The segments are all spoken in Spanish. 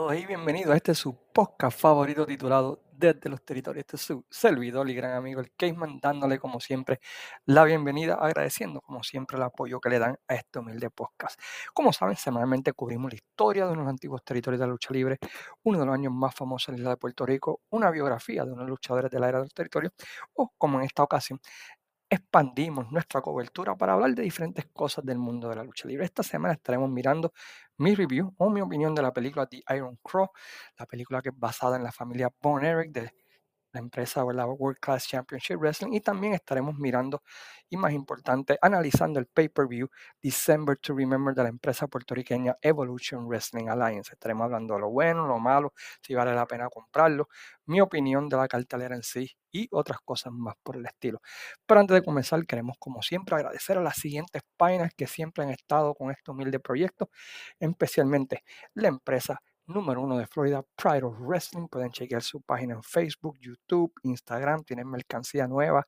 todos y bienvenidos a este su podcast favorito titulado Desde los Territorios. Este es su servidor y gran amigo el Caseman, dándole como siempre la bienvenida, agradeciendo como siempre el apoyo que le dan a este humilde podcast. Como saben, semanalmente cubrimos la historia de unos antiguos territorios de la lucha libre, uno de los años más famosos en la isla de Puerto Rico, una biografía de unos luchadores de la era de los territorios, o como en esta ocasión, expandimos nuestra cobertura para hablar de diferentes cosas del mundo de la lucha libre. Esta semana estaremos mirando mi review o mi opinión de la película The Iron Crow, la película que es basada en la familia Von Erich de la empresa o la World Class Championship Wrestling y también estaremos mirando y más importante analizando el pay-per-view December to Remember de la empresa puertorriqueña Evolution Wrestling Alliance. Estaremos hablando de lo bueno, lo malo, si vale la pena comprarlo, mi opinión de la cartelera en sí y otras cosas más por el estilo. Pero antes de comenzar queremos como siempre agradecer a las siguientes páginas que siempre han estado con este humilde proyecto, especialmente la empresa número uno de Florida, Pride of Wrestling. Pueden chequear su página en Facebook, YouTube, Instagram. Tienen mercancía nueva.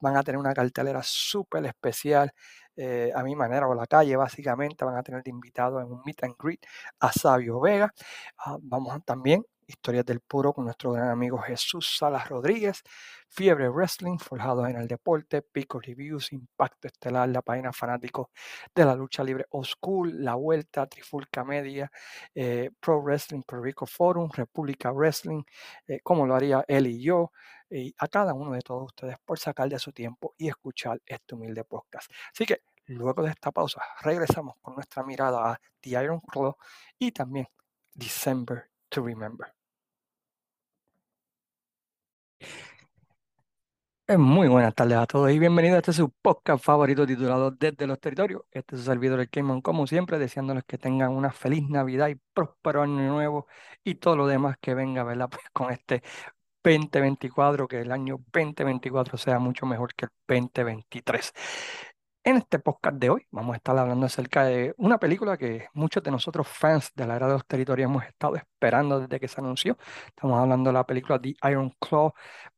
Van a tener una cartelera súper especial. Eh, a mi manera o la calle básicamente van a tener de invitado en un meet and greet a Sabio Vega. Ah, vamos también Historias del Puro con nuestro gran amigo Jesús Salas Rodríguez, Fiebre Wrestling, Forjados en el Deporte, Pico Reviews, Impacto Estelar, la página fanático de la lucha libre Old School, La Vuelta, Trifulca Media, eh, Pro Wrestling Puerto Rico Forum, República Wrestling, eh, como lo haría él y yo, y a cada uno de todos ustedes por sacar de su tiempo y escuchar este humilde podcast. Así que luego de esta pausa, regresamos con nuestra mirada a The Iron Claw y también December to Remember. Muy buenas tardes a todos y bienvenidos a este su podcast favorito titulado Desde los Territorios. Este es su servidor el Cayman, como siempre, deseándoles que tengan una feliz Navidad y próspero año nuevo y todo lo demás que venga, ¿verdad? Pues con este 2024, que el año 2024 sea mucho mejor que el 2023. En este podcast de hoy vamos a estar hablando acerca de una película que muchos de nosotros fans de la era de los territorios hemos estado esperando desde que se anunció. Estamos hablando de la película The Iron Claw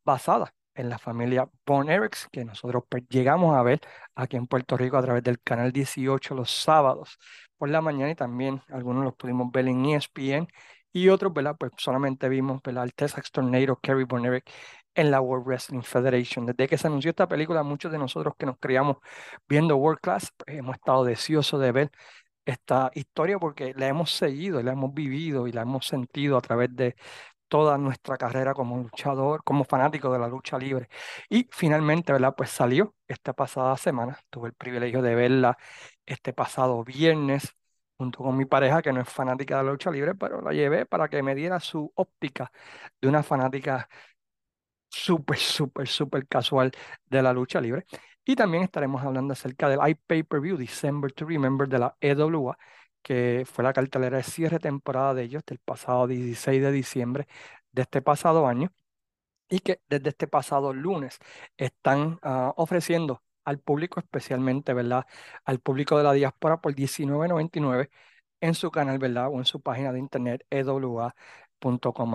basada en la familia Von Erichs, que nosotros pues, llegamos a ver aquí en Puerto Rico a través del canal 18 los sábados por la mañana y también algunos los pudimos ver en ESPN y otros, ¿verdad? Pues solamente vimos, ¿verdad? El Texas Tornado, Kerry Von Erich en la World Wrestling Federation. Desde que se anunció esta película, muchos de nosotros que nos criamos viendo World Class, pues, hemos estado deseosos de ver esta historia porque la hemos seguido, la hemos vivido y la hemos sentido a través de toda nuestra carrera como luchador, como fanático de la lucha libre. Y finalmente, ¿verdad? Pues salió esta pasada semana. Tuve el privilegio de verla este pasado viernes junto con mi pareja, que no es fanática de la lucha libre, pero la llevé para que me diera su óptica de una fanática súper, súper, súper casual de la lucha libre. Y también estaremos hablando acerca del iPay-Per-View December to Remember de la EWA, que fue la cartelera de cierre temporada de ellos del pasado 16 de diciembre de este pasado año y que desde este pasado lunes están uh, ofreciendo al público, especialmente, ¿verdad? Al público de la diáspora por $19.99 en su canal, ¿verdad? O en su página de internet EWA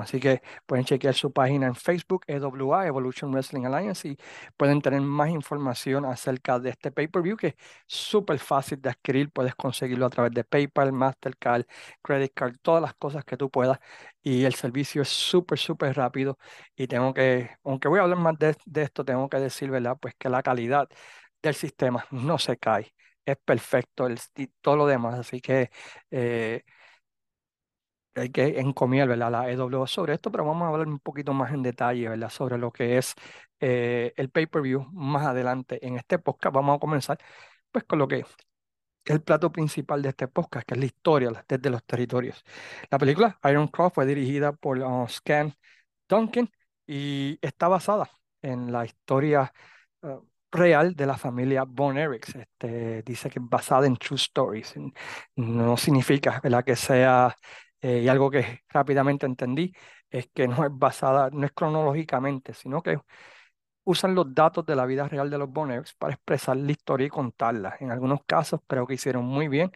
Así que pueden chequear su página en Facebook, EWA, Evolution Wrestling Alliance, y pueden tener más información acerca de este pay-per-view que es súper fácil de adquirir. Puedes conseguirlo a través de PayPal, Mastercard, Credit Card, todas las cosas que tú puedas. Y el servicio es súper, súper rápido. Y tengo que, aunque voy a hablar más de, esto, tengo que decir, ¿verdad? Pues que la calidad del sistema no se cae. Es perfecto y todo lo demás. Así que eh, hay que encomiar ¿verdad? la EW sobre esto, pero vamos a hablar un poquito más en detalle ¿verdad? sobre lo que es eh, el pay-per-view más adelante en este podcast. Vamos a comenzar pues con lo que es el plato principal de este podcast, que es la historia desde los territorios. La película Iron Cross fue dirigida por uh, Scan Duncan y está basada en la historia uh, real de la familia Von Erichs. Este, dice que es basada en true stories. No significa ¿verdad? que sea eh, y algo que rápidamente entendí es que no es basada, no es cronológicamente, sino que usan los datos de la vida real de los Boners para expresar la historia y contarla. En algunos casos creo que hicieron muy bien,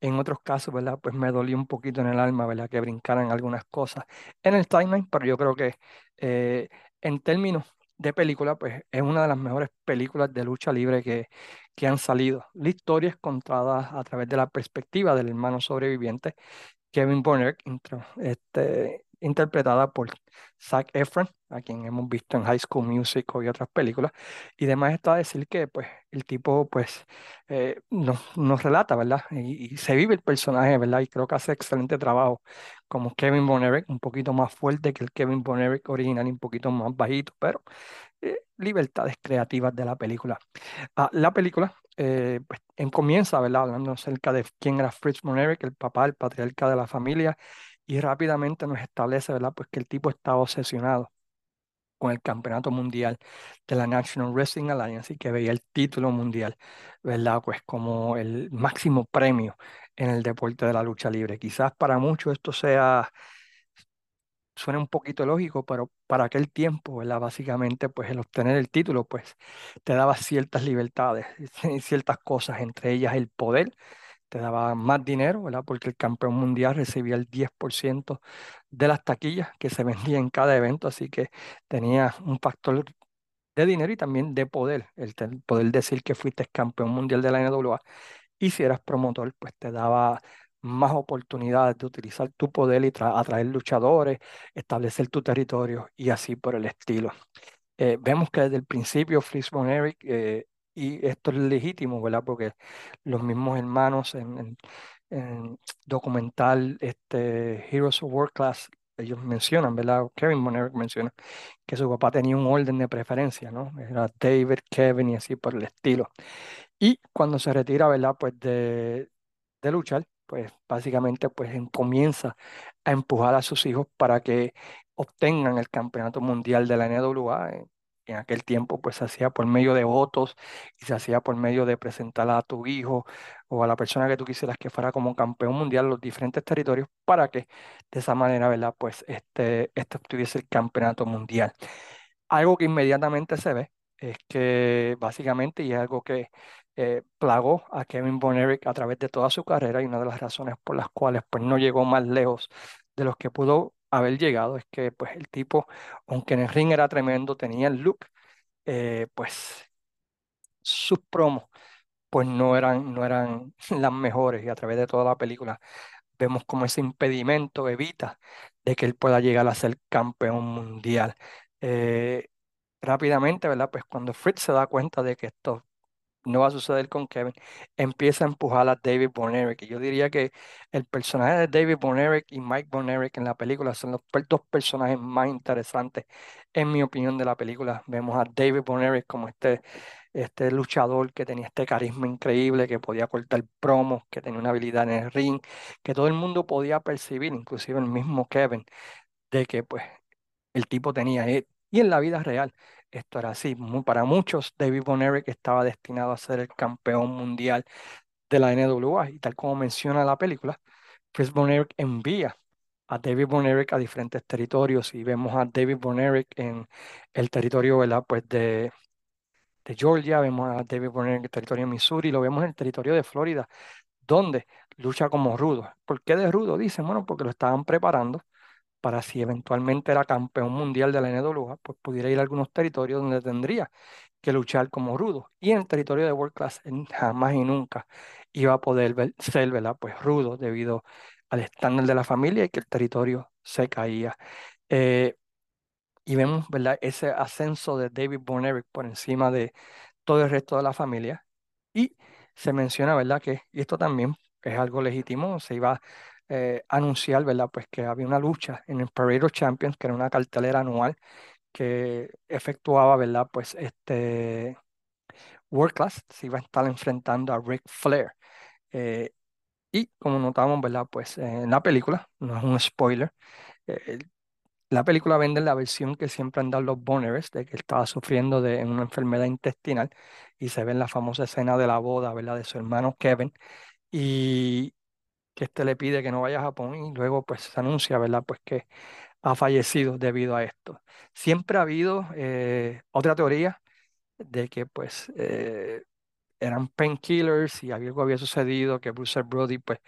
en otros casos, ¿verdad? Pues me dolió un poquito en el alma, ¿verdad? Que brincaran algunas cosas en el timeline, pero yo creo que eh, en términos de película, pues es una de las mejores películas de lucha libre que, que han salido. La historia es contada a través de la perspectiva del hermano sobreviviente Kevin Bonner, este, interpretada por Zac Efron, a quien hemos visto en High School Musical y otras películas. Y además está decir que pues, el tipo pues, eh, nos, relata, ¿verdad? Y, se vive el personaje, ¿verdad? Y creo que hace excelente trabajo como Kevin Bonner, un poquito más fuerte que el Kevin Bonner original y un poquito más bajito, pero eh, libertades creativas de la película. Ah, la película eh, pues, em- comienza, ¿verdad? Hablando acerca de quién era Fritz von el papá, el patriarca de la familia, y rápidamente nos establece, ¿verdad? Pues que el tipo estaba obsesionado con el campeonato mundial de la National Wrestling Alliance y que veía el título mundial, ¿verdad? Pues como el máximo premio en el deporte de la lucha libre. Quizás para muchos esto sea suena un poquito lógico, pero para aquel tiempo, ¿verdad? Básicamente, pues el obtener el título, pues te daba ciertas libertades, ciertas cosas, entre ellas el poder, te daba más dinero, ¿verdad? Porque el campeón mundial recibía el 10% de las taquillas que se vendían en cada evento, así que tenía un factor de dinero y también de poder, el poder decir que fuiste campeón mundial de la NWA y si eras promotor, pues te daba más oportunidades de utilizar tu poder y tra- atraer luchadores, establecer tu territorio y así por el estilo. Eh, vemos que desde el principio Fritz von Erich, eh, y esto es legítimo, ¿verdad? Porque los mismos hermanos en, en- en documental este, Heroes of World Class, ellos mencionan, ¿verdad? Kevin von Erich menciona que su papá tenía un orden de preferencia, ¿no? Era David, Kevin y así por el estilo. Y cuando se retira, ¿verdad? Pues de luchar, pues básicamente pues comienza a empujar a sus hijos para que obtengan el campeonato mundial de la NWA. En, en aquel tiempo pues se hacía por medio de votos y se hacía por medio de presentar a tu hijo o a la persona que tú quisieras que fuera como campeón mundial los diferentes territorios para que de esa manera, ¿verdad? Pues este, este obtuviese el campeonato mundial. Algo que inmediatamente se ve es que básicamente, y es algo que eh, plagó a Kevin Von Erich a través de toda su carrera y una de las razones por las cuales pues, no llegó más lejos de los que pudo haber llegado es que pues, el tipo, aunque en el ring era tremendo, tenía el look, eh, pues sus promos pues no eran, no eran las mejores y a través de toda la película vemos como ese impedimento evita de que él pueda llegar a ser campeón mundial. Eh, rápidamente, ¿verdad? Pues cuando Fritz se da cuenta de que esto no va a suceder con Kevin, empieza a empujar a David Von Erich. Y yo diría que el personaje de David Von Erich y Mike Von Erich en la película son los dos personajes más interesantes, en mi opinión, de la película. Vemos a David Von Erich como este, este luchador que tenía este carisma increíble, que podía cortar promos, que tenía una habilidad en el ring, que todo el mundo podía percibir, inclusive el mismo Kevin, de que pues el tipo tenía. Y en la vida real, esto era así. Para muchos, David Von Erich estaba destinado a ser el campeón mundial de la NWA. Y tal como menciona la película, Chris Von Erich envía a David Von Erich a diferentes territorios y vemos a David Von Erich en el territorio, ¿verdad? Pues de, de Georgia, vemos a David Von Erich en el territorio de Missouri, lo vemos en el territorio de Florida, donde lucha como rudo. ¿Por qué de rudo? Dicen, bueno, porque lo estaban preparando para si eventualmente era campeón mundial de la NWA, pues pudiera ir a algunos territorios donde tendría que luchar como rudo. Y en el territorio de World Class jamás y nunca iba a poder ver- ser, ¿verdad? Pues rudo debido al estándar de la familia y que el territorio se caía. Eh, y vemos, ¿verdad? Ese ascenso de David Von Erich por encima de todo el resto de la familia. Y se menciona, ¿verdad? Que, y esto también es algo legítimo, se iba eh, anunciar, ¿verdad? Pues que había una lucha en el Parade of Champions, que era una cartelera anual que efectuaba, ¿verdad? Pues este World Class se iba a estar enfrentando a Ric Flair. Eh, y como notamos, ¿verdad? Pues eh, en la película, no es un spoiler, eh, la película vende la versión que siempre han dado los Boners, de que estaba sufriendo de una enfermedad intestinal y se ve en la famosa escena de la boda, ¿verdad? De su hermano Kevin y que este le pide que no vaya a Japón y luego pues se anuncia, ¿verdad? Pues que ha fallecido debido a esto. Siempre ha habido eh, otra teoría de que pues eh, eran painkillers y algo había sucedido, que Bruce Brody pues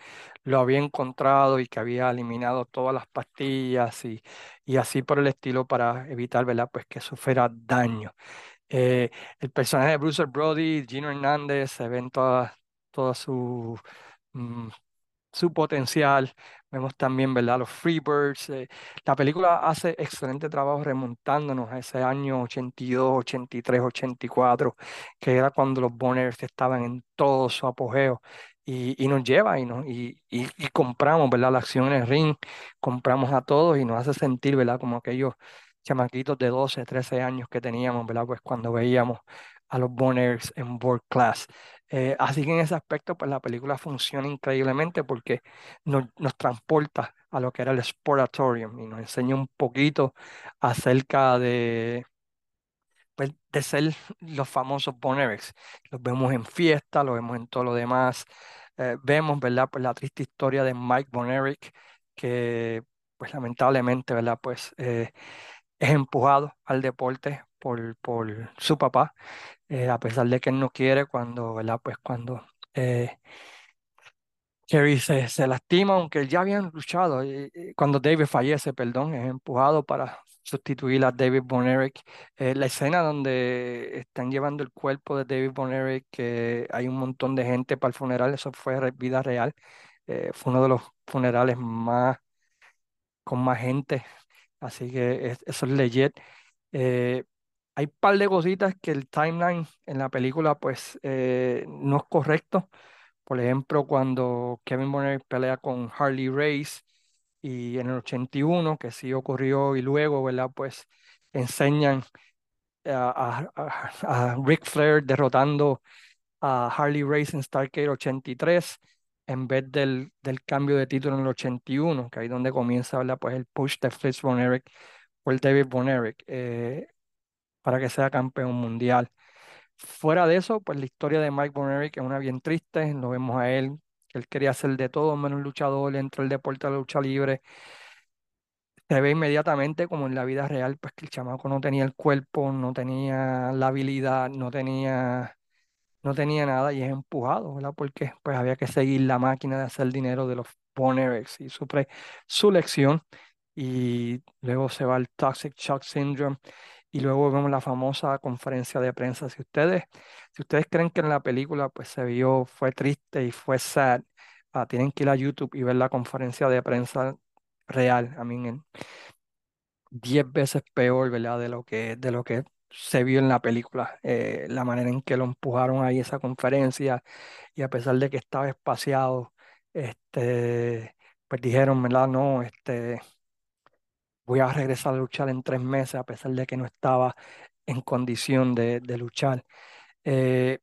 lo había encontrado y que había eliminado todas las pastillas y, y así por el estilo para evitar, ¿verdad? Pues que sufriera daño. Eh, el personaje de Bruce Brody, Gino Hernández, se ven todas todas sus mm, su potencial. Vemos también, ¿verdad? Los Freebirds. eh, la película hace excelente trabajo remontándonos a ese año 82, 83, 84, que era cuando los Boners estaban en todo su apogeo. Y, y nos lleva y, nos, y, y, y compramos, ¿verdad? La acción en el ring, compramos a todos y nos hace sentir, ¿verdad? Como aquellos chamaquitos de 12, 13 años que teníamos, ¿verdad? Pues cuando veíamos a los Boners en World Class. Eh, así que en ese aspecto, pues la película funciona increíblemente porque nos, nos transporta a lo que era el Sportatorium y nos enseña un poquito acerca de, pues, de ser los famosos Bonerics. Los vemos en fiesta, los vemos en todo lo demás. Eh, vemos, ¿verdad? Pues la triste historia de Mike Bonerick, que pues lamentablemente, ¿verdad? Pues eh, es empujado al deporte por, por su papá eh, a pesar de que él no quiere cuando. Pues cuando eh, Kerry se, se lastima, aunque ya habían luchado, eh, eh, cuando David fallece, perdón, es empujado para sustituir a David Bonerick. La escena donde están llevando el cuerpo de David Bonerick, que hay un montón de gente para el funeral, eso fue vida real. Fue uno de los funerales más, con más gente, así que es- eso es legit. Hay un par de cositas que el timeline en la película pues eh, no es correcto. Por ejemplo, cuando Kevin Bonner pelea con Harley Race y en el 81, que sí ocurrió y luego, ¿verdad? Pues enseñan a, a, a, Ric Flair derrotando a Harley Race en Starrcade 83 en vez del, del cambio de título en el 81, que ahí es donde comienza, ¿verdad? Pues el push de Fritz Von Erich por David Von Erich. Eh, para que sea campeón mundial. Fuera de eso, pues la historia de Mike Bonerick es una bien triste. Lo vemos a él, él quería hacer de todo menos luchador, entró el deporte de la lucha libre. Se ve inmediatamente como en la vida real, pues que el chamaco no tenía el cuerpo, no tenía la habilidad, no tenía, no tenía nada y es empujado, ¿verdad? Porque pues había que seguir la máquina de hacer dinero de los Bonerix y su, pre- su lección. Y luego se va el Toxic Shock Syndrome y luego vemos la famosa conferencia de prensa. Si ustedes, si ustedes creen que en la película pues se vio, fue triste y fue sad, ah, tienen que ir a YouTube y ver la conferencia de prensa real. A mí, en 10 veces peor, ¿verdad? De lo que, de lo que se vio en la película. Eh, la manera en que lo empujaron ahí esa conferencia y a pesar de que estaba espaciado, este, pues dijeron, ¿verdad? No, este voy a regresar a luchar en tres meses a pesar de que no estaba en condición de, luchar. Eh,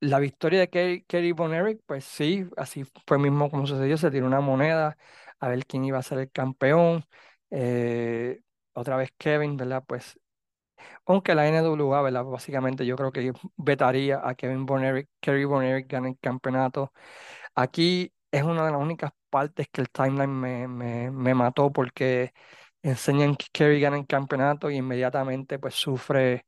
la victoria de Kerry, Kerry Von Erich, pues sí, así fue mismo como sucedió, se tiró una moneda a ver quién iba a ser el campeón. Eh, otra vez Kevin, ¿verdad? Pues aunque la NWA, ¿verdad? Básicamente yo creo que vetaría a Kevin Von Erich, Kerry Von Erich gane el campeonato. Aquí es una de las únicas partes que el timeline me, me, me mató porque enseñan que Kerry gana el campeonato y inmediatamente pues sufre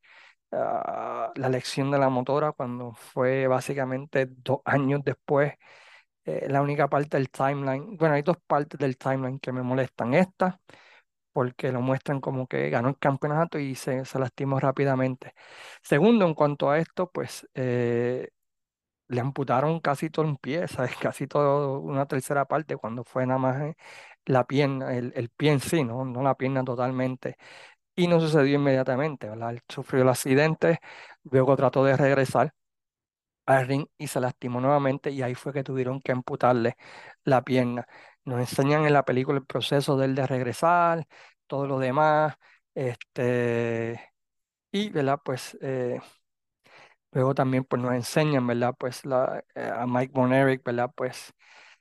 ah, la lección de la motora cuando fue básicamente dos años después. eh, la única parte del timeline, bueno, hay dos partes del timeline que me molestan. Esta, porque lo muestran como que ganó el campeonato y se, se lastimó rápidamente. Segundo, en cuanto a esto, pues eh, le amputaron casi todo un pie, ¿sabes? Casi todo una tercera parte cuando fue nada más eh, la pierna, el, el pie en sí, ¿no? No la pierna totalmente. Y no sucedió inmediatamente, ¿verdad? Sufrió el accidente, luego trató de regresar al ring y se lastimó nuevamente y ahí fue que tuvieron que amputarle la pierna. Nos enseñan en la película el proceso de él de regresar, todo lo demás, este, y, ¿verdad? Pues eh, Luego también pues, nos enseñan, ¿verdad? Pues eh, a Mike Von Erich, ¿verdad? Pues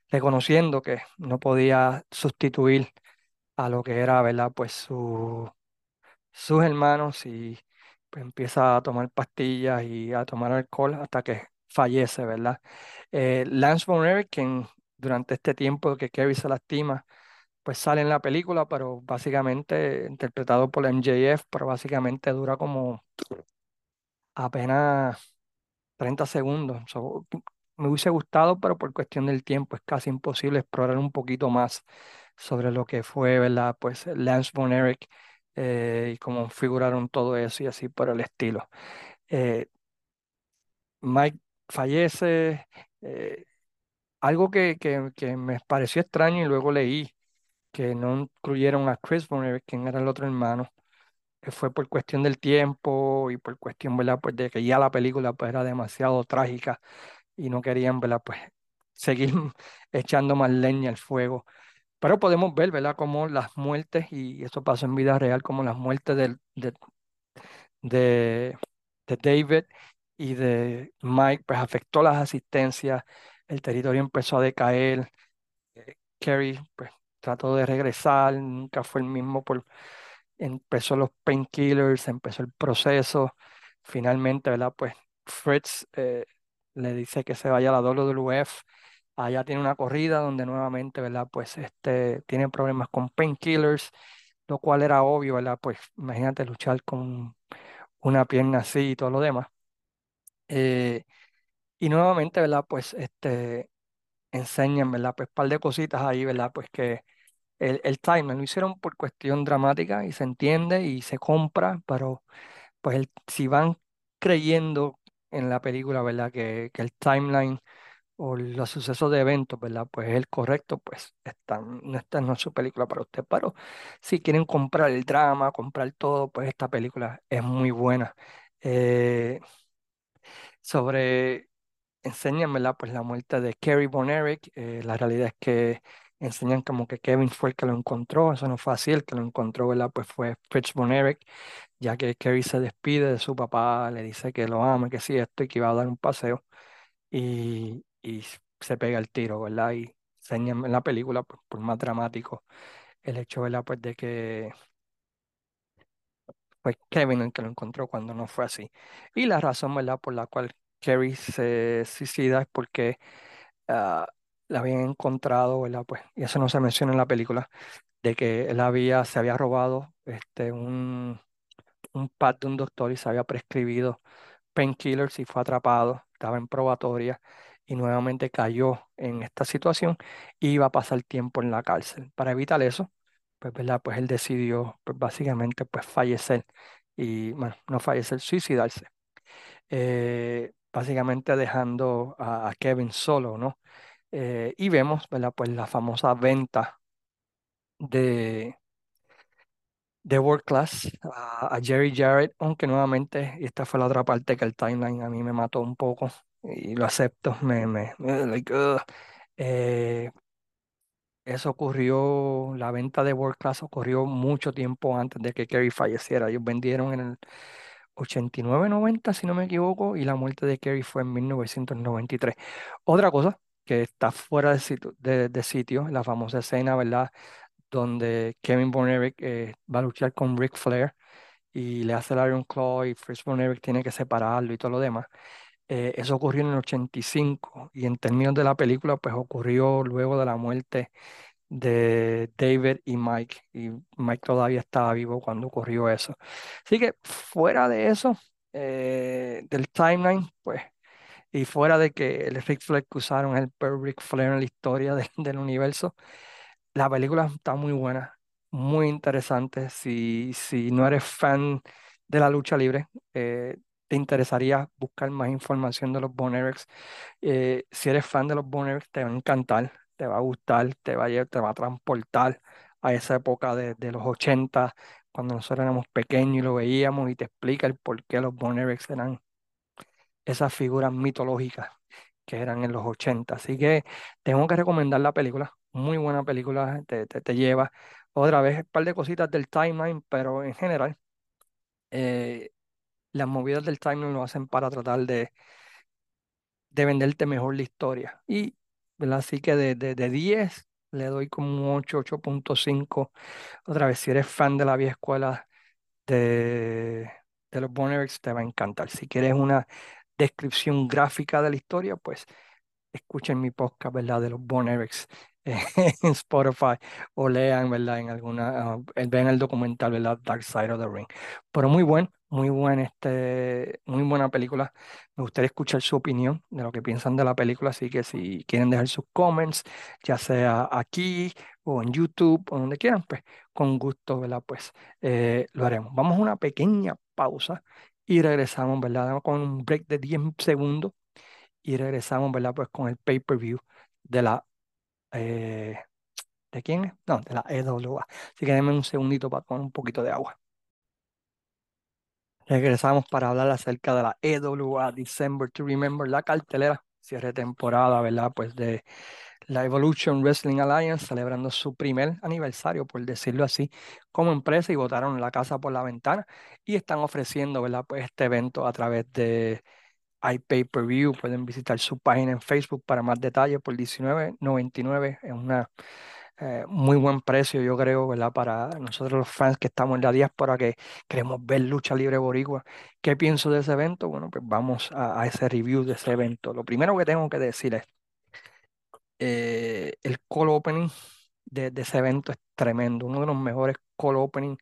reconociendo que no podía sustituir a lo que era, ¿verdad? Pues su, sus hermanos y pues empieza a tomar pastillas y a tomar alcohol hasta que fallece, ¿verdad? Eh, Lance Von quien durante este tiempo que Kerry se lastima, pues sale en la película, pero básicamente interpretado por MJF, pero básicamente dura como apenas 30 segundos. Me hubiese gustado, pero por cuestión del tiempo es casi imposible explorar un poquito más sobre lo que fue, ¿verdad? Pues Lance Von Erich eh, y cómo figuraron todo eso y así por el estilo. Eh, Mike fallece, eh, algo que, que, que me pareció extraño y luego leí que no incluyeron a Chris Bonner, quien era el otro hermano, fue por cuestión del tiempo y por cuestión, ¿verdad? Pues de que ya la película pues era demasiado trágica y no querían, ¿verdad? Pues seguir echando más leña al fuego. Pero podemos ver, ¿verdad? Como las muertes, y eso pasó en vida real, como las muertes de, de, de David y de Mike, pues afectó las asistencias, el territorio empezó a decaer, eh, Kerry, pues trató de regresar, nunca fue el mismo por empezó los painkillers, empezó el proceso. Finalmente, ¿verdad? Pues Fritz eh, le dice que se vaya a la WWF. Allá tiene una corrida donde nuevamente, ¿verdad? Pues este, tiene problemas con painkillers, lo cual era obvio, ¿verdad? Pues imagínate luchar con una pierna así y todo lo demás. Eh, y nuevamente, ¿verdad? Pues este, enseñan, ¿verdad? Pues un par de cositas ahí, ¿verdad? Pues que el, el timeline lo hicieron por cuestión dramática y se entiende y se compra, pero pues si van creyendo en la película, ¿verdad? Que, que el timeline o los sucesos de eventos, ¿verdad? Pues es el correcto, pues esta, no esta no es su película para usted, pero si quieren comprar el drama, comprar todo, pues esta película es muy buena. Eh, sobre enseñan, ¿verdad? Pues la muerte de Kerry Von Erich. eh, la realidad es que enseñan como que Kevin fue el que lo encontró. Eso no fue así. El que lo encontró, ¿verdad? Pues fue Fritz Von Erich, ya que Kerry se despide de su papá, le dice que lo ama, que sí, esto y que iba a dar un paseo. Y, y se pega el tiro, ¿verdad? Y enseñan en la película, pues, por más dramático, el hecho, ¿verdad? Pues de que fue Kevin el que lo encontró cuando no fue así. Y la razón, ¿verdad? Por la cual Kerry se suicida es porque ah, la habían encontrado, ¿verdad? Pues, y eso no se menciona en la película, de que él había, se había robado este, un, un pad de un doctor y se había prescribido painkillers y fue atrapado, estaba en probatoria y nuevamente cayó en esta situación y iba a pasar tiempo en la cárcel. Para evitar eso, pues, ¿verdad? Pues él decidió, pues básicamente, pues fallecer y, bueno, no fallecer, suicidarse. Eh, básicamente dejando a, a Kevin solo, ¿no? Eh, y vemos, ¿verdad? Pues la famosa venta de, de World Class a, Jerry Jarrett, aunque nuevamente, esta fue la otra parte que el timeline a mí me mató un poco, y lo acepto, me, me. Eh, eso ocurrió, la venta de World Class ocurrió mucho tiempo antes de que Kerry falleciera. Ellos vendieron en el 89-90, si no me equivoco, y la muerte de Kerry fue en 1993. Otra cosa que está fuera de sitio, de, sitio, la famosa escena, ¿verdad? Donde Kevin Von Erich eh, va a luchar con Ric Flair y le hace el Iron Claw y Fritz Von Erich tiene que separarlo y todo lo demás. Eh, eso ocurrió en el 85 y en términos de la película, pues ocurrió luego de la muerte de David y Mike. Y Mike todavía estaba vivo cuando ocurrió eso. Así que fuera de eso, eh, del timeline, pues, y fuera de que el Ric Flair que usaron el peor Ric Flair en la historia de- del universo, la película está muy buena, muy interesante. Si, si no eres fan de la lucha libre, eh, te interesaría buscar más información de los Von Erichs. Eh, si eres fan de los Von Erichs, te va a encantar, te va a gustar, te va a, lle- te va a transportar a esa época de, los 80, cuando nosotros éramos pequeños y lo veíamos y te explica el por qué los Von Erichs eran esas figuras mitológicas que eran en los 80. Así que tengo que recomendar la película. Muy buena película, te, te, te lleva otra vez un par de cositas del timeline, pero en general eh, las movidas del timeline lo hacen para tratar de, de venderte mejor la historia. Y así que de, de, de 10 le doy como un 8, 8.5. Otra vez, si eres fan de la vieja escuela de, de los Boners, te va a encantar. Si quieres una descripción gráfica de la historia, pues escuchen mi podcast, ¿verdad? De los Bon Erics en Spotify o lean, ¿verdad? En alguna, eh, vean el documental, ¿verdad? Dark Side of the Ring. Pero muy buen, muy buen, este, muy buena película. Me gustaría escuchar su opinión de lo que piensan de la película, así que si quieren dejar sus comments, ya sea aquí o en YouTube o donde quieran, pues con gusto, ¿verdad? Pues eh, lo haremos. Vamos a una pequeña pausa y regresamos, ¿verdad? Con un break de 10 segundos y regresamos, ¿verdad? Pues con el pay-per-view de la... eh, ¿de quién es? No, de la EWA. Así que denme un segundito para tomar un poquito de agua. Regresamos para hablar acerca de la EWA December to Remember, la cartelera, cierre temporada, ¿verdad? Pues de la Evolution Wrestling Alliance celebrando su primer aniversario, por decirlo así, como empresa y botaron la casa por la ventana y están ofreciendo, ¿verdad? Pues este evento a través de iPay-Per-View. Pueden visitar su página en Facebook para más detalles por $19.99. Es una eh, muy buen precio, yo creo, ¿verdad? Para nosotros los fans que estamos en la diáspora, que queremos ver lucha libre boricua. ¿Qué pienso de ese evento? Bueno, pues vamos a, a ese review de ese evento. Lo primero que tengo que decir es, eh, el call opening de, de ese evento es tremendo, uno de los mejores call opening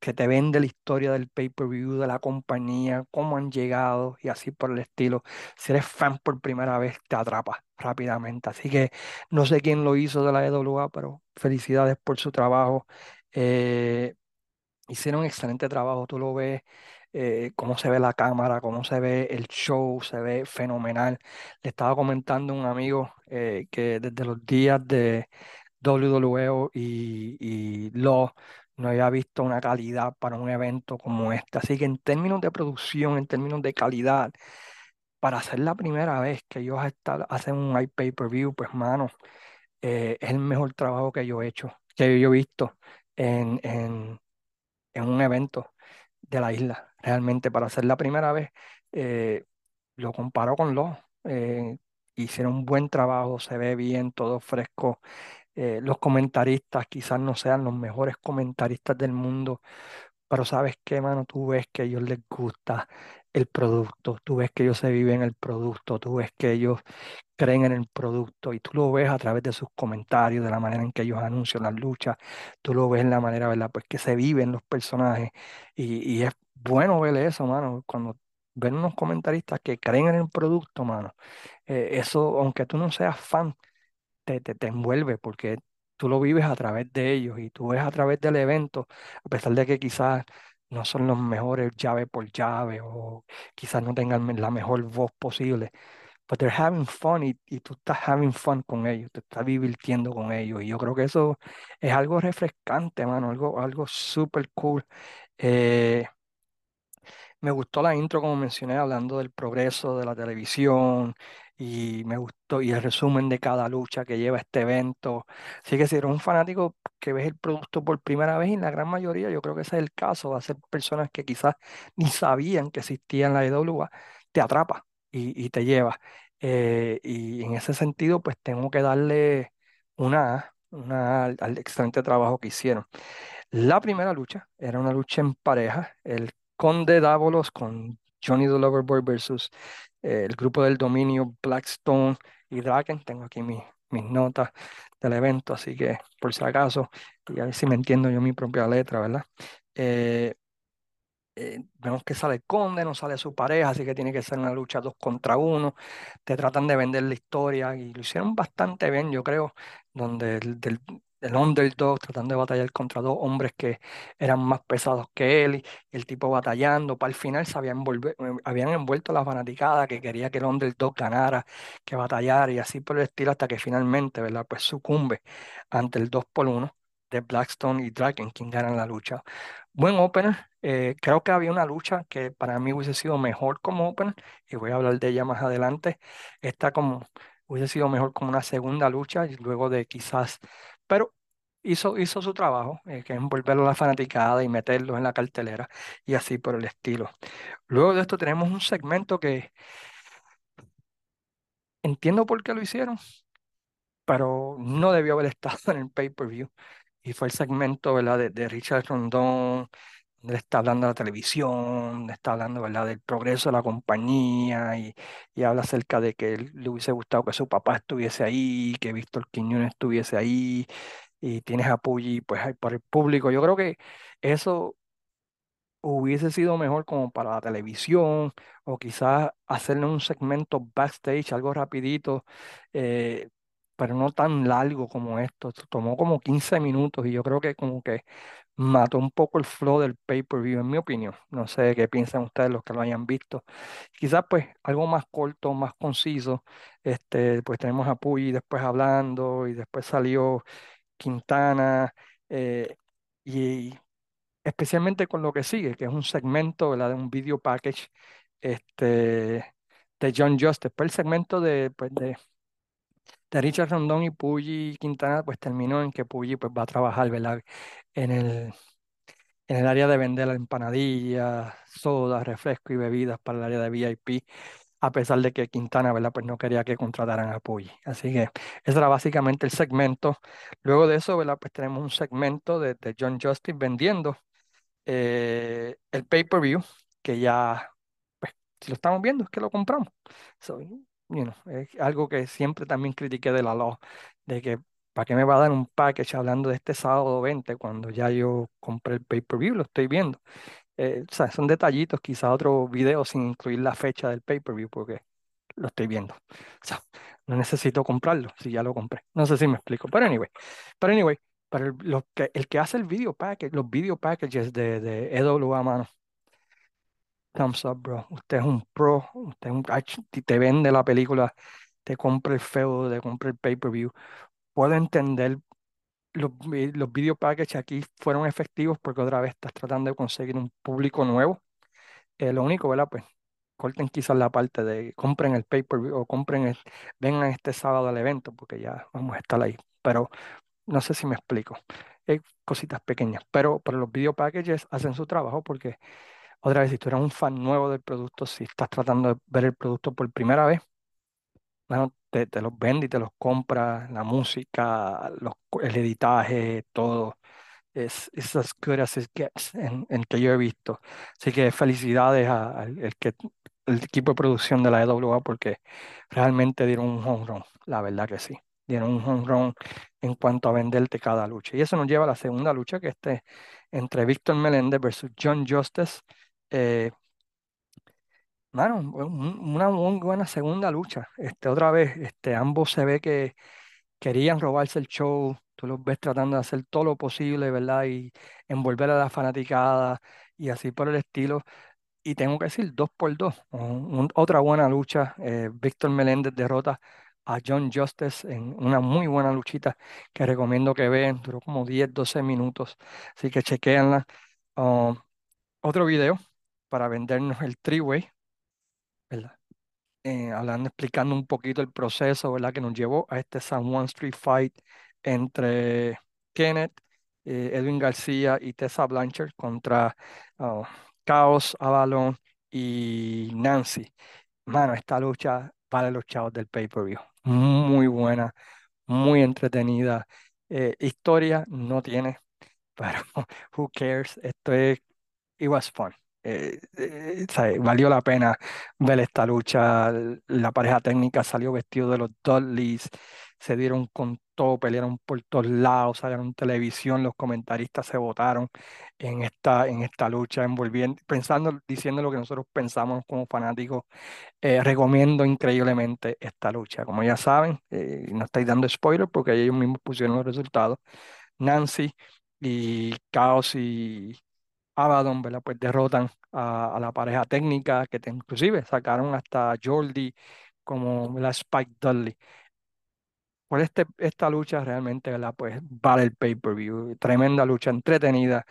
que te vende la historia del pay-per-view, de la compañía, cómo han llegado y así por el estilo. Si eres fan por primera vez, te atrapa rápidamente. Así que no sé quién lo hizo de la EWA, pero felicidades por su trabajo. Eh, hicieron excelente trabajo, tú lo ves, eh, cómo se ve la cámara, cómo se ve el show, se ve fenomenal. Le estaba comentando a un amigo eh, que desde los días de WWE y, y no había visto una calidad para un evento como este. Así que en términos de producción, en términos de calidad, para ser la primera vez que ellos hacen un iPay-per-view, pues mano, eh, es el mejor trabajo que yo he hecho, que yo he visto en, en, en un evento de la isla. Realmente, para ser la primera vez, eh, lo comparo con los. eh, hicieron un buen trabajo, se ve bien, todo fresco. Eh, los comentaristas quizás no sean los mejores comentaristas del mundo, pero sabes qué, mano, tú ves que a ellos les gusta el producto, tú ves que ellos se viven el producto, tú ves que ellos creen en el producto y tú lo ves a través de sus comentarios, de la manera en que ellos anuncian las luchas, tú lo ves en la manera, ¿verdad? Pues que se viven los personajes y, y es bueno ver eso, mano, cuando ven unos comentaristas que creen en el producto, mano, eh, eso, aunque tú no seas fan, te, te, te envuelve porque tú lo vives a través de ellos y tú ves a través del evento, a pesar de que quizás no son los mejores llave por llave o quizás no tengan la mejor voz posible, but they're having fun y, tú estás having fun con ellos, te estás divirtiendo con ellos y yo creo que eso es algo refrescante, mano, algo, algo súper cool. Eh, me gustó la intro, como mencioné, hablando del progreso de la televisión y me gustó y el resumen de cada lucha que lleva este evento. Así que si eres un fanático que ves el producto por primera vez, y la gran mayoría, yo creo que ese es el caso, va a ser personas que quizás ni sabían que existía en la IWA, te atrapa y, y te lleva. Eh, y en ese sentido, pues tengo que darle una, una al excelente trabajo que hicieron. La primera lucha era una lucha en pareja, el Conde Dávolos con Johnny the Loverboy versus eh, el grupo del dominio Blackstone y Draken. Tengo aquí mi- mis notas del evento, así que por si acaso, y a ver si me entiendo yo mi propia letra, ¿verdad? Eh, eh, vemos que sale conde, no sale su pareja, así que tiene que ser una lucha dos contra uno. Te tratan de vender la historia y lo hicieron bastante bien, yo creo, donde el, del, el underdog tratando de batallar contra dos hombres que eran más pesados que él y el tipo batallando. Para el final se habían, eh, habían envuelto la fanaticada que quería que el underdog ganara, que batallara y así por el estilo hasta que finalmente, ¿verdad? Pues sucumbe ante el 2 por uno de Blackstone y Dragon, quien ganan la lucha. Buen opener. eh, creo que había una lucha que para mí hubiese sido mejor como opener, y voy a hablar de ella más adelante. Esta como hubiese sido mejor como una segunda lucha, y luego de quizás, pero hizo, hizo su trabajo, eh, que es envolverlo a la fanaticada y meterlo en la cartelera, y así por el estilo. Luego de esto tenemos un segmento que entiendo por qué lo hicieron, pero no debió haber estado en el pay-per-view. Y fue el segmento, ¿verdad? De, de Richard Rondón, donde él está hablando de la televisión, donde está hablando, ¿verdad? Del progreso de la compañía y, y habla acerca de que él- le hubiese gustado que su papá estuviese ahí, que Víctor Quiñones estuviese ahí y tienes a Puggy, pues por el público. Yo creo que eso hubiese sido mejor como para la televisión o quizás hacerle un segmento backstage, algo rapidito. eh, pero no tan largo como esto. Tomó como 15 minutos y yo creo que como que mató un poco el flow del pay-per-view, en mi opinión. No sé qué piensan ustedes los que lo hayan visto. Quizás pues algo más corto, más conciso. Este, pues tenemos a Puyi después hablando y después salió Quintana eh, y especialmente con lo que sigue, que es un segmento, de un video package este, de John Justice. Pues el segmento de, pues, de, Richard Rondón y Puyi Quintana pues terminó en que Puyi pues va a trabajar, ¿verdad? En el, en el área de vender empanadillas, sodas, refrescos y bebidas para el área de VIP, a pesar de que Quintana, ¿verdad? Pues no quería que contrataran a Puyi. Así que ese era básicamente el segmento. Luego de eso, ¿verdad? Pues tenemos un segmento de, de John Justice vendiendo eh, el pay-per-view, que ya, pues, si lo estamos viendo, es que lo compramos. So, you know, es algo que siempre también critiqué de la law, de que ¿para qué me va a dar un package hablando de este sábado 20 cuando ya yo compré el pay-per-view, lo estoy viendo? Eh, son detallitos, quizá otro video sin incluir la fecha del pay-per-view, porque lo estoy viendo. O no necesito comprarlo si ya lo compré. No sé si me explico, pero anyway. Pero anyway, para el, que, el que hace el video package, los video packages de, de EWA, mano. Thumbs up, bro. Usted es un pro. Usted es un, te vende la película, te compra el feudo, te compra el pay-per-view. Puedo entender, los, los video packages aquí fueron efectivos porque otra vez estás tratando de conseguir un público nuevo. Lo único, ¿verdad? Pues corten quizás la parte de compren el pay-per-view o compren el, vengan este sábado al evento porque ya vamos a estar ahí. Pero no sé si me explico. Hay cositas pequeñas, pero, pero los video packages hacen su trabajo porque otra vez, si tú eres un fan nuevo del producto, si estás tratando de ver el producto por primera vez, bueno, te, te los vende y te los compra, la música, los, el editaje, todo es, es as good as it gets en, en que yo he visto. Así que felicidades al el el equipo de producción de la EWA porque realmente dieron un home run, la verdad que sí. Dieron un home run en cuanto a venderte cada lucha. Y eso nos lleva a la segunda lucha, que este entre Víctor Meléndez versus John Justice. Eh, un- una muy buena segunda lucha. Este, otra vez, este, ambos se ve que querían robarse el show, tú los ves tratando de hacer todo lo posible, ¿verdad? Y envolver a la fanaticada y así por el estilo. Y tengo que decir, dos por dos, otra buena lucha. eh, Víctor Meléndez derrota a John Justice en una muy buena luchita que recomiendo que vean, duró como 10, 12 minutos, así que chequéanla. Um, otro video para vendernos el three-way, ¿verdad? eh, hablando, explicando un poquito el proceso, ¿verdad? Que nos llevó a este San Juan Street Fight entre Kenneth, eh, Edwin García y Tessa Blanchard contra ah, Chaos, Avalon y Nancy. Mano, esta lucha vale los chavos del pay-per-view. Muy buena, muy entretenida. Eh, historia no tiene, pero who cares? Esto es it was fun. Eh, eh, Valió la pena ver esta lucha. La pareja técnica salió vestido de los Dudleys, se dieron con todo, pelearon por todos lados, salieron televisión, los comentaristas se votaron en esta, en esta lucha, envolviendo, pensando, diciendo lo que nosotros pensamos como fanáticos. Eh, recomiendo increíblemente esta lucha. Como ya saben, no estáis dando spoiler porque ellos mismos pusieron los resultados. Nancy y Chaos y Abaddon, ¿verdad? Pues derrotan a, a la pareja técnica que te- inclusive sacaron hasta Jordi como la Spike Dudley. Por este, esta lucha realmente, ¿verdad? Pues vale el pay-per-view. Tremenda lucha, entretenida.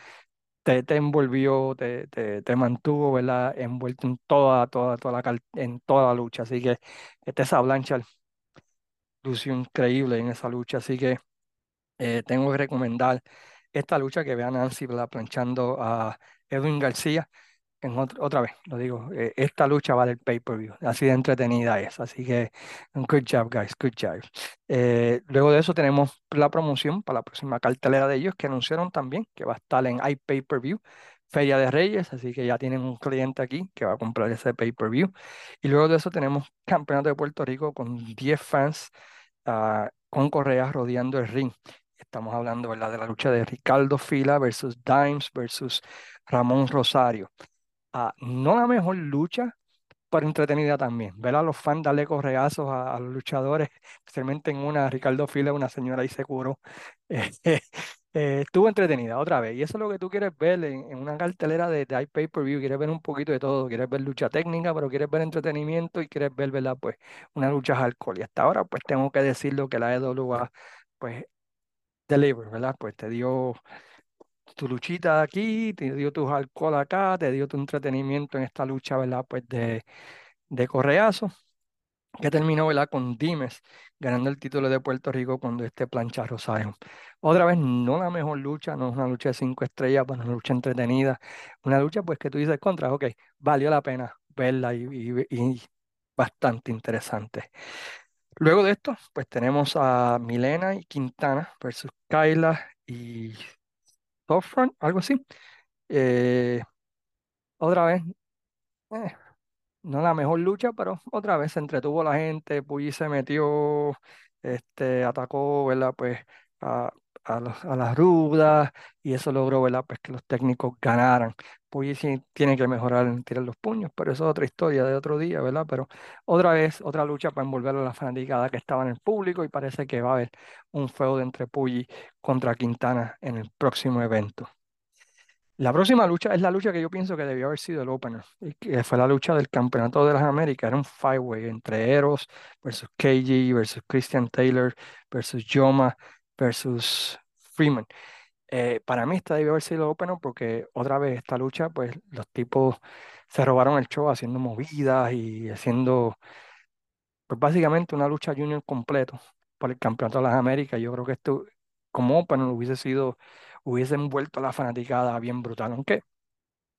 Te, te envolvió, te, te, te mantuvo, ¿verdad? Envuelto en toda, toda, toda la, en toda la lucha. Así que esa Blanchard lució increíble en esa lucha. Así que eh, tengo que recomendar esta lucha que vean Nancy, ¿verdad? Planchando a Edwin García en ot- otra vez, lo digo, eh, esta lucha vale el pay-per-view, así de entretenida es, así que good job, guys, good job. Eh, luego de eso tenemos la promoción para la próxima cartelera de ellos que anunciaron también que va a estar en iPay-per-view, Feria de Reyes, así que ya tienen un cliente aquí que va a comprar ese pay-per-view. Y luego de eso tenemos Campeonato de Puerto Rico con 10 fans ah, con correas rodeando el ring. Estamos hablando, ¿verdad? de la lucha de Ricardo Fila versus Dimes versus Ramón Rosario. Ah, no la mejor lucha, súper entretenida también. Ver a los fans darle correazos a, los luchadores, especialmente en una, Ricardo Fila, una señora ahí se curó. Eh, estuvo entretenida otra vez. Y eso es lo que tú quieres ver en, una cartelera de, de pay-per-view. Quieres ver un poquito de todo. Quieres ver lucha técnica, pero quieres ver entretenimiento y quieres ver, ¿verdad? Pues una lucha hardcore. Y hasta ahora, pues tengo que decirlo que la EWA, pues, deliver, ¿verdad? Pues te dio tu luchita aquí, te dio tu alcohol acá, te dio tu entretenimiento en esta lucha, ¿verdad? Pues de, de correazo, que terminó, ¿verdad? Con Dimes ganando el título de Puerto Rico cuando este plancha Rosario. Otra vez, no la mejor lucha, no es una lucha de cinco estrellas, pero una lucha entretenida, una lucha pues que tú dices contra, ok, valió la pena verla y, y- y bastante interesante. Luego de esto, pues tenemos a Milena y Quintana versus Kyla y Storefront, algo así. Eh, otra vez, eh, no la mejor lucha, pero otra vez se entretuvo la gente, Puyi se metió, este, atacó. Pues a, a las rudas y eso logró, ¿verdad? Pues que los técnicos ganaran. Puyi sí tiene que mejorar en tirar los puños, pero eso es otra historia de otro día, ¿verdad? Pero otra vez, otra lucha para envolver a la fanaticada que estaba en el público y parece que va a haber un feudo entre Puyi contra Quintana en el próximo evento. La próxima lucha es la lucha que yo pienso que debió haber sido el opener, que fue la lucha del Campeonato de las Américas. Era un five-way entre Eros versus KG versus Christian Taylor versus Yoma versus Freeman. Eh, para mí esta debió haber sido opener porque otra vez esta lucha, pues los tipos se robaron el show haciendo movidas y haciendo, pues básicamente una lucha junior completo por el Campeonato de las Américas. Yo creo que esto como opener hubiese sido, hubiese envuelto a la fanaticada bien brutal, aunque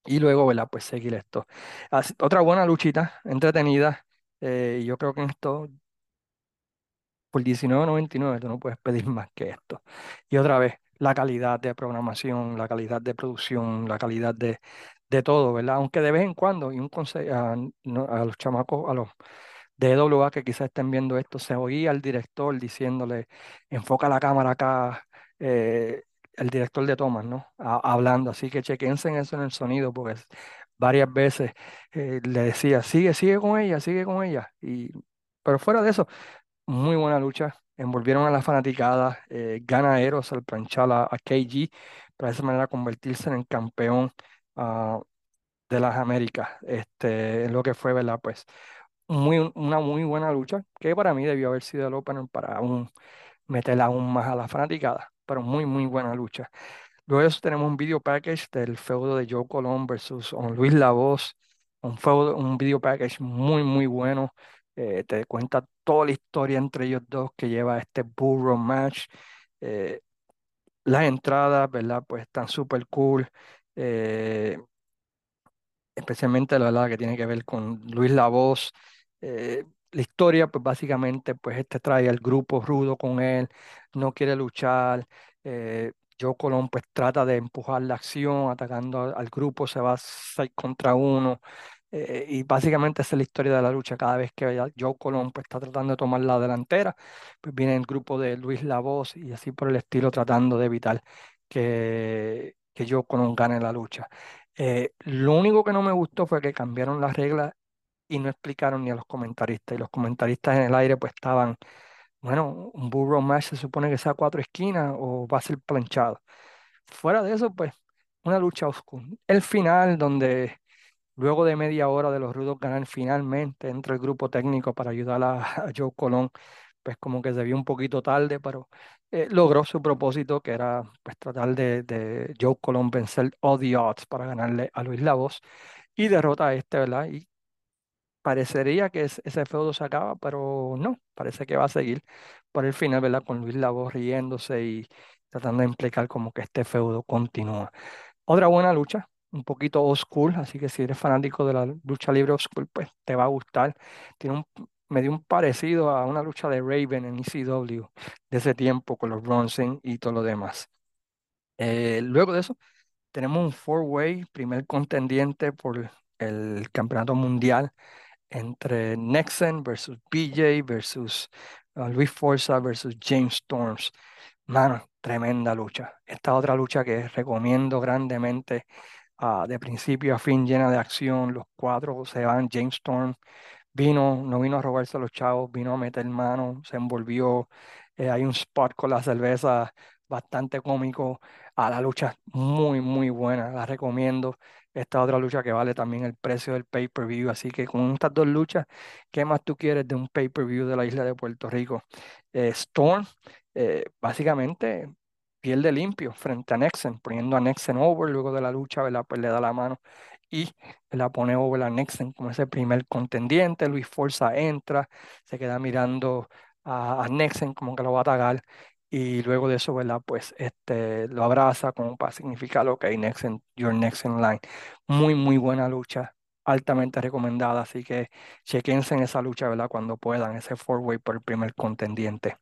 y luego, ¿verdad? Pues seguir esto. Así- otra buena luchita, entretenida. eh, yo creo que en esto, por 19.99, tú no puedes pedir más que esto. Y otra vez, la calidad de programación, la calidad de producción, la calidad de, de todo, ¿verdad? Aunque de vez en cuando, y un consejo a, los chamacos, a los de EWA que quizás estén viendo esto, se oía al director diciéndole, enfoca la cámara acá, eh, el director de tomas, ¿no? Hablando, así que chequense en eso en el sonido, porque varias veces eh, le decía, sigue, sigue con ella, sigue con ella. Y, pero fuera de eso, muy buena lucha, envolvieron a la fanaticada, eh, gana Eros al planchar a, a KG, para de esa manera convertirse en el campeón ah, de las Américas, este, en lo que fue, ¿verdad? Pues muy, una muy buena lucha, que para mí debió haber sido el opener para aún meterla aún más a la fanaticada, pero muy, muy buena lucha. Luego de eso tenemos un video package del feudo de Joe Colón versus Luis Lavoz, un feudo, un video package muy, muy bueno. Eh, te cuenta toda la historia entre ellos dos que lleva este Run match. eh, las entradas, ¿verdad? Pues están súper cool. eh, especialmente la verdad que tiene que ver con Luis Lavoz. Eh, la historia, pues básicamente, pues este trae al grupo rudo con él, no quiere luchar. Joe Colón pues trata de empujar la acción, atacando al, grupo, se va 6 contra uno. Eh, y básicamente esa es la historia de la lucha. Cada vez que Joe Colón pues, está tratando de tomar la delantera, pues viene el grupo de Luis Lavoz y así por el estilo tratando de evitar que, que Joe Colón gane la lucha. Eh, lo único que no me gustó fue que cambiaron las reglas y no explicaron ni a los comentaristas. Y los comentaristas en el aire pues estaban, bueno, un burro match se supone que sea cuatro esquinas o va a ser planchado. Fuera de eso, pues, una lucha oscura. El final donde luego de media hora de los rudos ganar finalmente entra el grupo técnico para ayudar a, Joe Colón, pues como que se vio un poquito tarde, pero eh, logró su propósito que era pues tratar de, Joe Colón vencer all the odds para ganarle a Luis Lavoz y derrota a este, ¿verdad? Y parecería que es- ese feudo se acaba, pero no, parece que va a seguir por el final, ¿verdad? Con Luis Lavoz riéndose y tratando de implicar como que este feudo continúa. Otra buena lucha, un poquito old así que si eres fanático de la lucha libre old school, pues te va a gustar. Tiene un, me dio un parecido a una lucha de Raven en ECW de ese tiempo con los Bronson y todo lo demás. Eh, luego de eso, tenemos un four-way, primer contendiente por el campeonato mundial entre Nexen versus BJ versus uh, Luis Forza versus James Storms. Mano, tremenda lucha. Esta otra lucha que recomiendo grandemente ah, de principio a fin llena de acción. Los cuatro se van. James Storm vino, no vino a robarse a los chavos, vino a meter mano, se envolvió. Eh, hay un spot con la cerveza bastante cómico. A la lucha muy, muy buena, la recomiendo. Esta otra lucha que vale también el precio del pay-per-view. Así que con estas dos luchas, ¿qué más tú quieres de un pay-per-view de la isla de Puerto Rico? Eh, Storm, eh, básicamente pierde limpio frente a Nexen, poniendo a Nexen over luego de la lucha, ¿verdad? Pues le da la mano y la pone over a Nexen como ese primer contendiente. Luis Forza entra, se queda mirando a, Nexen como que lo va a atacar y luego de eso, ¿verdad? Pues este, lo abraza como para significar, ok, next in, your next in line. Muy, muy buena lucha, altamente recomendada, así que chequense en esa lucha, ¿verdad? Cuando puedan, ese four-way por el primer contendiente.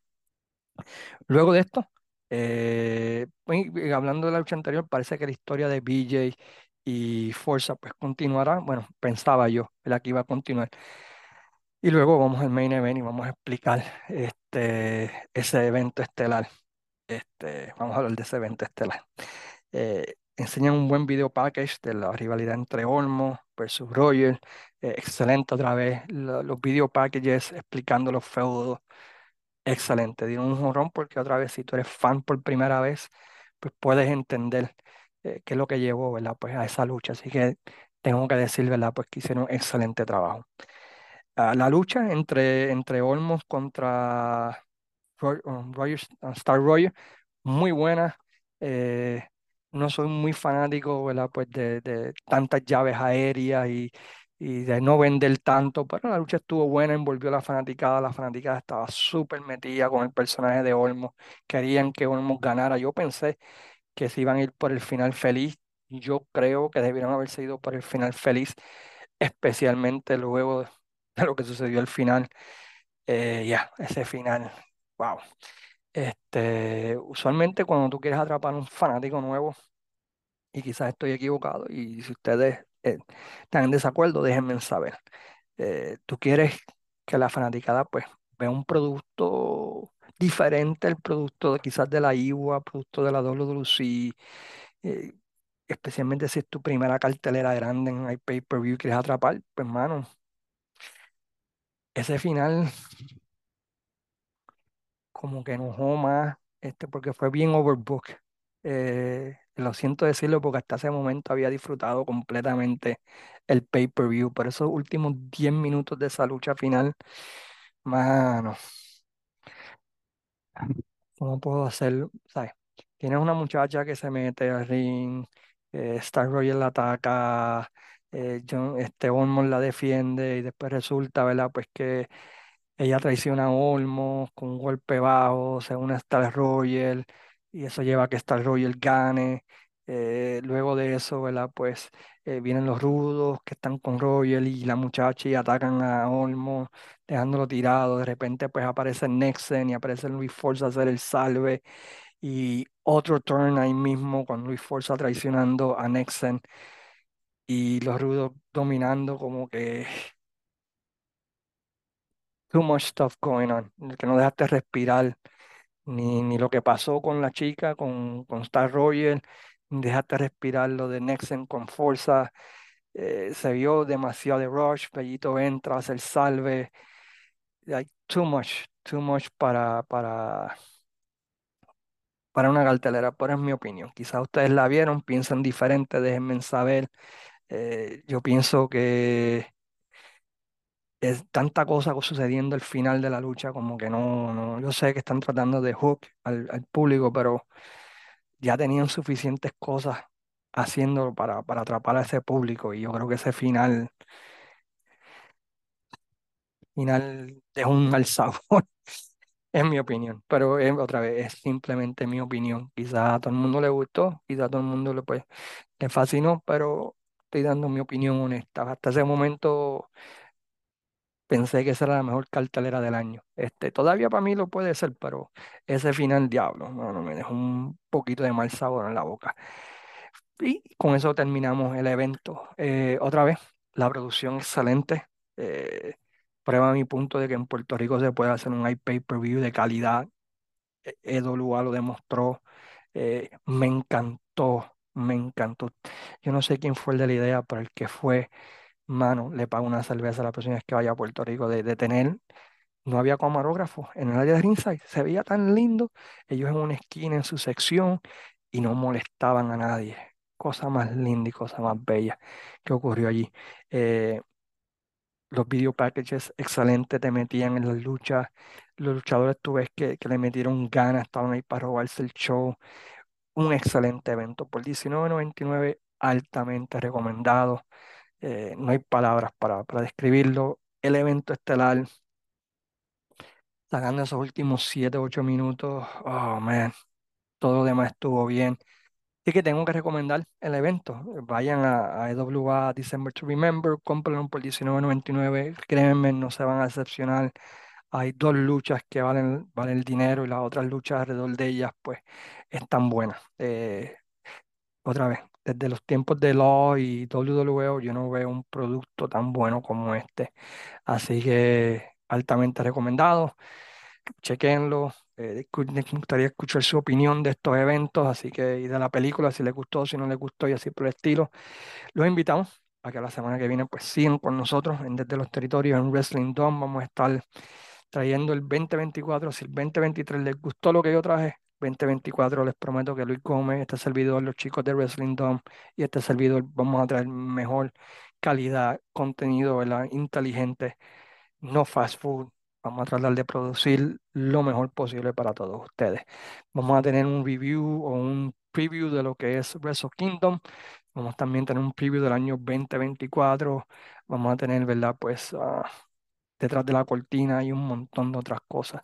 Luego de esto, eh, y hablando de la lucha anterior, parece que la historia de BJ y Forza pues continuará, bueno, pensaba yo, ¿verdad? Que iba a continuar. Y luego vamos al main event y vamos a explicar este, ese evento estelar. Este, vamos a hablar de ese evento estelar. Eh, enseñan un buen video package de la rivalidad entre Olmo versus Roger. Eh, excelente otra vez. los video packages explicando los feudos. Excelente. Dieron un jorrón porque otra vez, si tú eres fan por primera vez, pues puedes entender eh, qué es lo que llevó, ¿verdad? Pues a esa lucha. Así que tengo que decir, ¿verdad? Pues que hicieron un excelente trabajo la lucha entre, entre Olmos contra um, uh, Star Roger, muy buena. Eh, no soy muy fanático, ¿verdad? Pues de, de tantas llaves aéreas y, y, de no vender tanto, pero la lucha estuvo buena, envolvió a la fanaticada, la fanaticada estaba súper metida con el personaje de Olmos, querían que Olmos ganara. Yo pensé que se iban a ir por el final feliz, yo creo que debieron haberse ido por el final feliz, especialmente luego de lo que sucedió al final. Eh, ya, ese final, wow. Este, usualmente cuando tú quieres atrapar a un fanático nuevo, y quizás estoy equivocado, y si ustedes eh, están en desacuerdo, déjenme saber. Eh, tú quieres que la fanaticada pues vea un producto diferente al producto quizás de la IWA, producto de la WWC, especialmente si es tu primera cartelera grande en el pay-per-view quieres atrapar, pues hermano, ese final como que enojó más, este, porque fue bien overbook. Eh, lo siento decirlo porque hasta ese momento había disfrutado completamente el pay-per-view, pero esos últimos 10 minutos de esa lucha final, mano, ¿cómo puedo hacer? ¿Sabes? Tienes una muchacha que se mete al ring, eh, Star Royal la ataca, eh, John, este Olmos la defiende y después resulta, ¿verdad? Pues que ella traiciona a Olmos con un golpe bajo, se une a Star Royal y eso lleva a que Star Royal gane. Eh, luego de eso, ¿verdad? Pues eh, vienen los rudos que están con Royal y la muchacha y atacan a Olmos, dejándolo tirado. De repente, pues aparece Nexen y aparece Luis Forza a hacer el salve. Y otro turn ahí mismo con Luis Forza traicionando a Nexen y los rudos dominando como que too much stuff going on, que no dejaste respirar ni, ni lo que pasó con la chica, con, con Star Royal, dejaste respirar lo de Nexen con fuerza, eh, se vio demasiado de rush, Bellito entra, hace el salve, hay too much, too much para, para, para una cartelera, pero es mi opinión. Quizás ustedes la vieron, piensan diferente, déjenme saber. Eh, yo pienso que es tanta cosa sucediendo al final de la lucha, como que no, no, yo sé que están tratando de hook al, público, pero ya tenían suficientes cosas haciendo para, para atrapar a ese público y yo creo que ese final, final es un mal sabor, en mi opinión, pero otra vez es simplemente mi opinión. Quizás a todo el mundo le gustó, quizás a todo el mundo le, pues, le fascinó, pero estoy dando mi opinión honesta. Hasta ese momento pensé que esa era la mejor cartelera del año. Este, todavía para mí lo puede ser, pero ese final, diablo, no, no, me dejó un poquito de mal sabor en la boca. Y con eso terminamos el evento. Eh, otra vez, la producción excelente. Eh, prueba mi punto de que en Puerto Rico se puede hacer un pay-per-view de calidad. EWA lo demostró. Eh, me encantó, me encantó. Yo no sé quién fue el de la idea, pero el que fue, mano, le pago una cerveza a la vez que vaya a Puerto Rico de, de tener no había camarógrafo en el área de ringside, se veía tan lindo, ellos en una esquina en su sección y no molestaban a nadie. Cosa más linda y cosa más bella que ocurrió allí. Eh, los video packages excelentes te metían en las luchas. Los luchadores tú ves que, que le metieron ganas, estaban ahí para robarse el show. Un excelente evento por $19.99, altamente recomendado. Eh, no hay palabras para, para describirlo. El evento estelar sacando esos últimos 7, 8 minutos, oh man, todo lo demás estuvo bien. Así que tengo que recomendar el evento. Vayan a, a EWA December to Remember, cómprenlo por $19.99. Créanme, no se van a decepcionar. Hay dos luchas que valen, valen el dinero y las otras luchas alrededor de ellas, pues, están buenas. Eh, otra vez, desde los tiempos de Law y WWE, yo no veo un producto tan bueno como este. Así que altamente recomendado chequenlo. Eh, me gustaría escuchar su opinión de estos eventos, así que y de la película, si les gustó, si no les gustó y así por el estilo. Los invitamos a que la semana que viene pues sigan con nosotros en Desde los Territorios en Wrestling Dome. Vamos a estar trayendo el 2024. Si el 2023 les gustó lo que yo traje, 2024 les prometo que Luis Gómez, este servidor, los chicos de Wrestling Dome y este servidor vamos a traer mejor calidad, contenido inteligente, no fast food, Vamos a tratar de producir lo mejor posible para todos ustedes. Vamos a tener un review o un preview de lo que es Wrestle Kingdom. Vamos también a tener un preview del año 2024. Vamos a tener, ¿verdad? Pues ah, detrás de la cortina y un montón de otras cosas.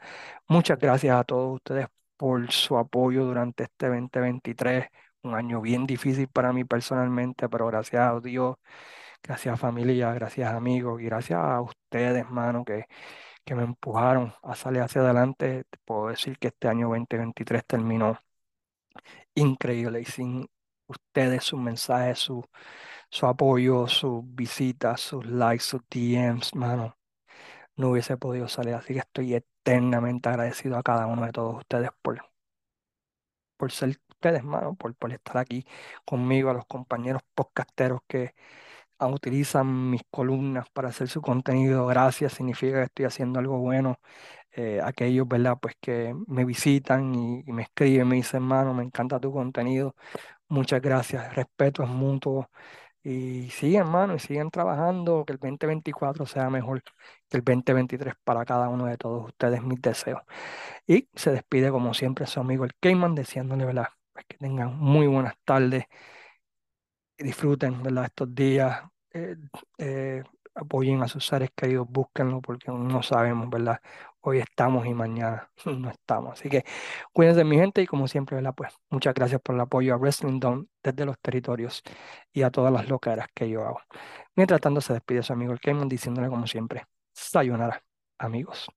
Muchas gracias a todos ustedes por su apoyo durante este 2023. Un año bien difícil para mí personalmente, pero gracias a Dios, gracias a familia, gracias a amigos gracias a ustedes, hermano, que que me empujaron a salir hacia adelante. puedo decir que este año 2023 terminó increíble y sin ustedes, sus mensajes, su, su apoyo, sus visitas, sus likes, sus DMs, mano, no hubiese podido salir. Así que estoy eternamente agradecido a cada uno de todos ustedes por, por ser ustedes, mano, por, por estar aquí conmigo, a los compañeros podcasteros que utilizan mis columnas para hacer su contenido. Gracias, significa que estoy haciendo algo bueno. Eh, aquellos, ¿verdad? Pues que me visitan y, me escriben, me dicen, hermano, me encanta tu contenido. Muchas gracias, respeto es mutuo. Y siguen, hermano, y siguen trabajando, que el 2024 sea mejor que el 2023 para cada uno de todos ustedes, mis deseos. Y se despide como siempre su amigo el Cayman, deseándole, ¿verdad? Pues que tengan muy buenas tardes disfruten, ¿verdad? Estos días, eh, eh, apoyen a sus seres queridos, búsquenlo porque no sabemos, ¿verdad? Hoy estamos y mañana no estamos. Así que cuídense, mi gente, y como siempre, ¿verdad? Pues muchas gracias por el apoyo a Wrestling Down desde los territorios y a todas las locaras que yo hago. Mientras tanto, se despide su amigo el Cayman diciéndole como siempre, sayonara, amigos.